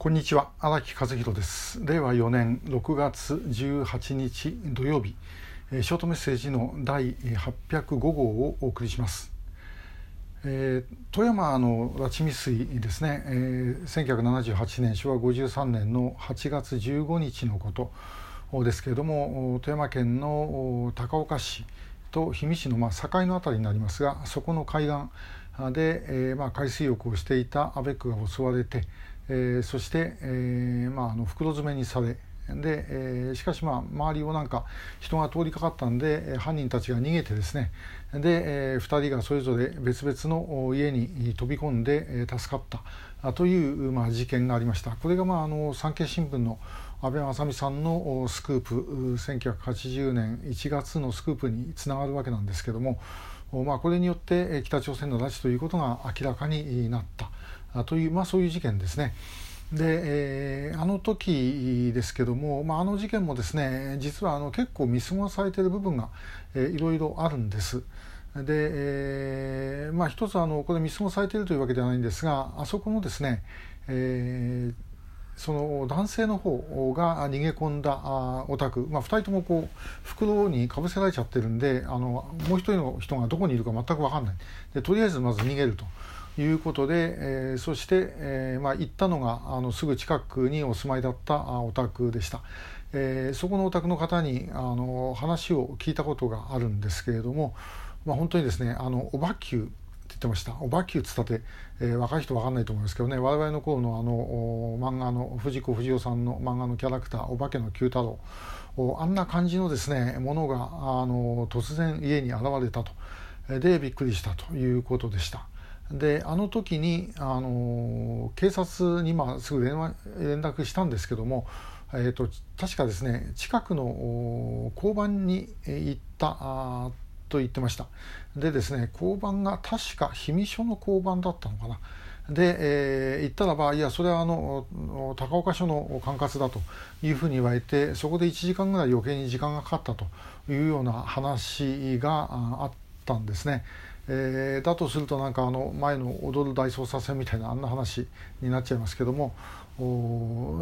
こんにちは荒木和弘です。令和4年6月18日土曜日ショートメッセージの第805号をお送りします、えー、富山の拉致未遂ですね、えー、1978年昭和53年の8月15日のことですけれども富山県の高岡市と氷見市のまあ境の辺りになりますがそこの海岸で、えー、まあ海水浴をしていたアベックが襲われてえー、そして、えーまあ、あの袋詰めにされで、えー、しかし、まあ、周りをなんか人が通りかかったんで犯人たちが逃げてですねで、えー、2人がそれぞれ別々の家に飛び込んで、え、助かったという、まあ、事件がありましたこれが、まあ、あの産経新聞の安倍正美さんのスクープ1980年1月のスクープにつながるわけなんですけども、まあ、これによって北朝鮮の拉致ということが明らかになった。という、まあ、そういう事件ですね。で、えー、あの時ですけども、まあ、あの事件もですね実はあの結構見過ごされている部分が、えー、いろいろあるんです。で、えー、まあ一つあのこれ見過ごされているというわけではないんですがあそこのですね、えー、その男性の方が逃げ込んだお宅、まあ、2人ともこう袋にかぶせられちゃってるんであのもう一人の人がどこにいるか全く分かんないでとりあえずまず逃げると。いうことで、えー、そして、えーまあ、行ったのがあのすぐ近くにお住まいだったお宅でした、えー、そこのお宅の方にあの話を聞いたことがあるんですけれども、まあ、本当にですねあのおばきゅうって言ってました。おばきゅうつったて、えー、若い人分かんないと思いますけどね。我々の頃のあの漫画の藤子不二雄さんの漫画のキャラクターお化けの九太郎。あんな感じのですねものがあの突然家に現れたと。でびっくりしたということでした。であの時にあの警察にまあすぐ連連絡したんですけども、えーと、確かですね近くの交番に行ったあと言ってました。でですね交番が確か氷見署の交番だったのかな。で、えー、行ったらばいやそれはあの高岡署の管轄だというふうに言われてそこで1時間ぐらい余計に時間がかかったというような話があったんですね。えー、だとするとなんかあの前の踊る大捜査線みたいなあんな話になっちゃいますけども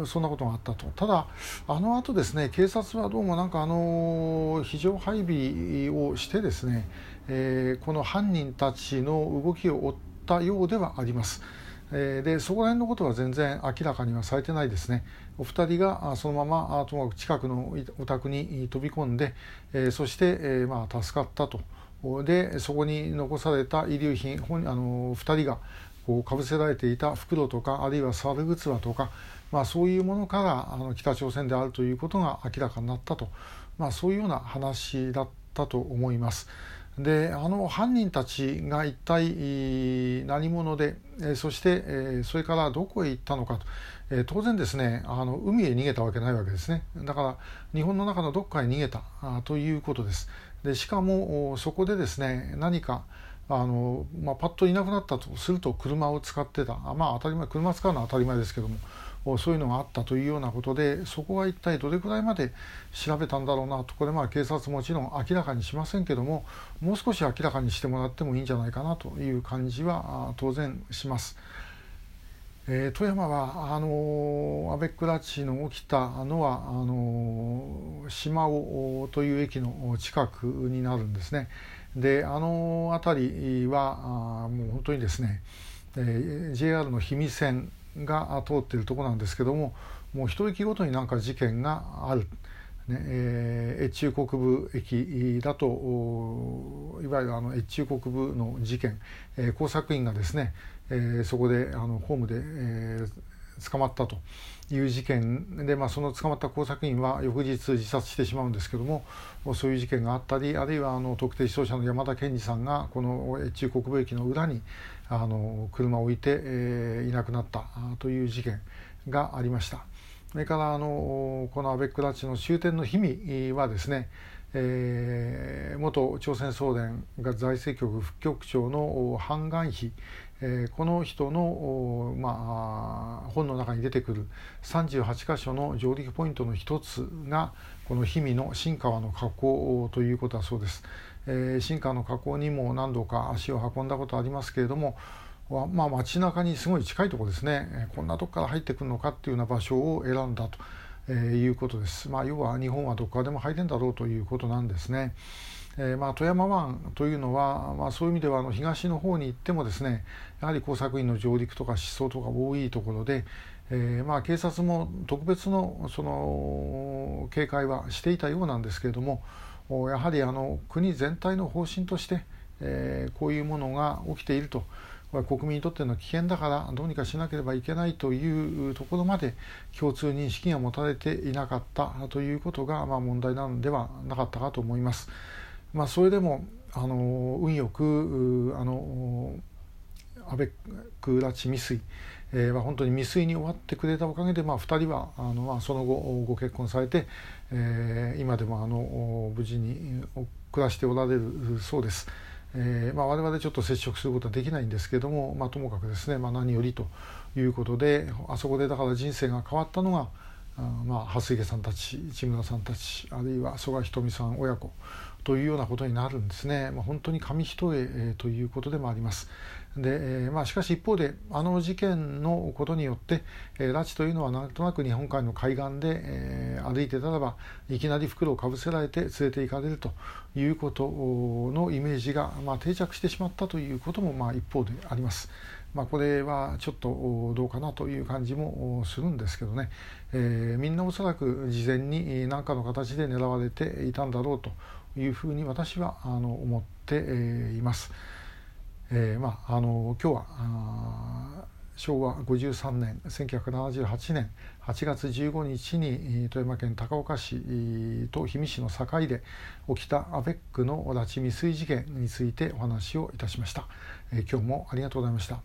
そんなことがあったとただあの後ですね警察はどうもなんかあの非常配備をしてですね、えー、この犯人たちの動きを追ったようではあります。えでそこら辺のことは全然明らかにはされてないですね。お二人がそのままともかく近くのお宅に飛び込んで、えそして、えまあ、助かったと。でそこに残された遺留品本あの2人がこうかぶせられていた袋とかあるいは猿器とか、まあ、そういうものからあの北朝鮮であるということが明らかになったと、まあ、そういうような話だったと思います。であの犯人たちが一体何者でそしてそれからどこへ行ったのかと当然ですねあの海へ逃げたわけないわけですねだから日本の中のどこかへ逃げたということです。でしかもそこでですね何かあの、まあ、パッといなくなったとすると車を使ってたまあ当たり前車使うのは当たり前ですけどもそういうのがあったというようなことでそこは一体どれくらいまで調べたんだろうなとこれまあ警察もちろん明らかにしませんけどももう少し明らかにしてもらってもいいんじゃないかなという感じは当然します。えー、富山はあのアベック拉致の起きたのはあの島尾という駅の近くになるんですね。であの辺りはあもう本当にですね、えー、JR の氷見線が通っているとこなんですけどももう一駅ごとになんか事件がある。ねえー、越中国部駅だといわゆるあの越中国部の事件、えー、工作員がですね、えー、そこであのホームで、えー、捕まったという事件で、まあ、その捕まった工作員は翌日自殺してしまうんですけどもそういう事件があったりあるいはあの特定失踪者の山田健二さんがこの越中国部駅の裏にあの車を置いて、えー、いなくなったという事件がありました。それからあのこのアベック拉致の終点の秘密はですね、えー、元朝鮮総連が財政局副局長のハン・ガンヒ、えー、この人の、まあ、本の中に出てくる38箇所の上陸ポイントの一つがこの氷見の新川の河口ということだそうです。えー、新川の河口にも何度か足を運んだことありますけれども、まあ、街中にすごい近いところですねこんなとこから入ってくるのかっていうような場所を選んだと。えー、いうことです。まあ、要は日本はどこからでも入れんだろうということなんですね。えー、まあ、富山湾というのは、まあ、そういう意味ではあの東の方に行ってもですねやはり工作員の上陸とか失踪とか多いところで、えー、まあ、警察も特別のその警戒はしていたようなんですけれどもやはりあの国全体の方針として、えこういうものが起きていると。国民にとっての危険だからどうにかしなければいけないというところまで共通認識が持たれていなかったということが、まあ、問題なのではなかったかと思います。まあ、それでもあの運よくあの安倍区拉致未遂、え、まあ、本当に未遂に終わってくれたおかげで、まあ、2人はあの、まあ、その後ご結婚されて、えー、今でもあの無事に暮らしておられるそうです。えーまあ、我々ちょっと接触することはできないんですけども、まあ、ともかくですね、まあ、何よりということであそこでだから人生が変わったのがあまあ蓮池さんたち市村さんたちあるいは曽我ひとみさん親子というようなことになるんですね、まあ、本当に紙一重、えー、ということでもあります。で、えまあ、しかし一方であの事件のことによって、えー、拉致というのはなんとなく日本海の海岸で、えー、歩いてたらばいきなり袋をかぶせられて連れて行かれるということのイメージが、まあ、定着してしまったということも、まあ、一方であります。まあ、これはちょっとどうかなという感じもするんですけどね、えー、みんなおそらく事前に何かの形で狙われていたんだろうというふうに私はあの思っています。えー、まああの今日は昭和53年1978年8月15日に富山県高岡市と氷見市の境で起きたアベックの拉致未遂事件についてお話をいたしました。今日もありがとうございました。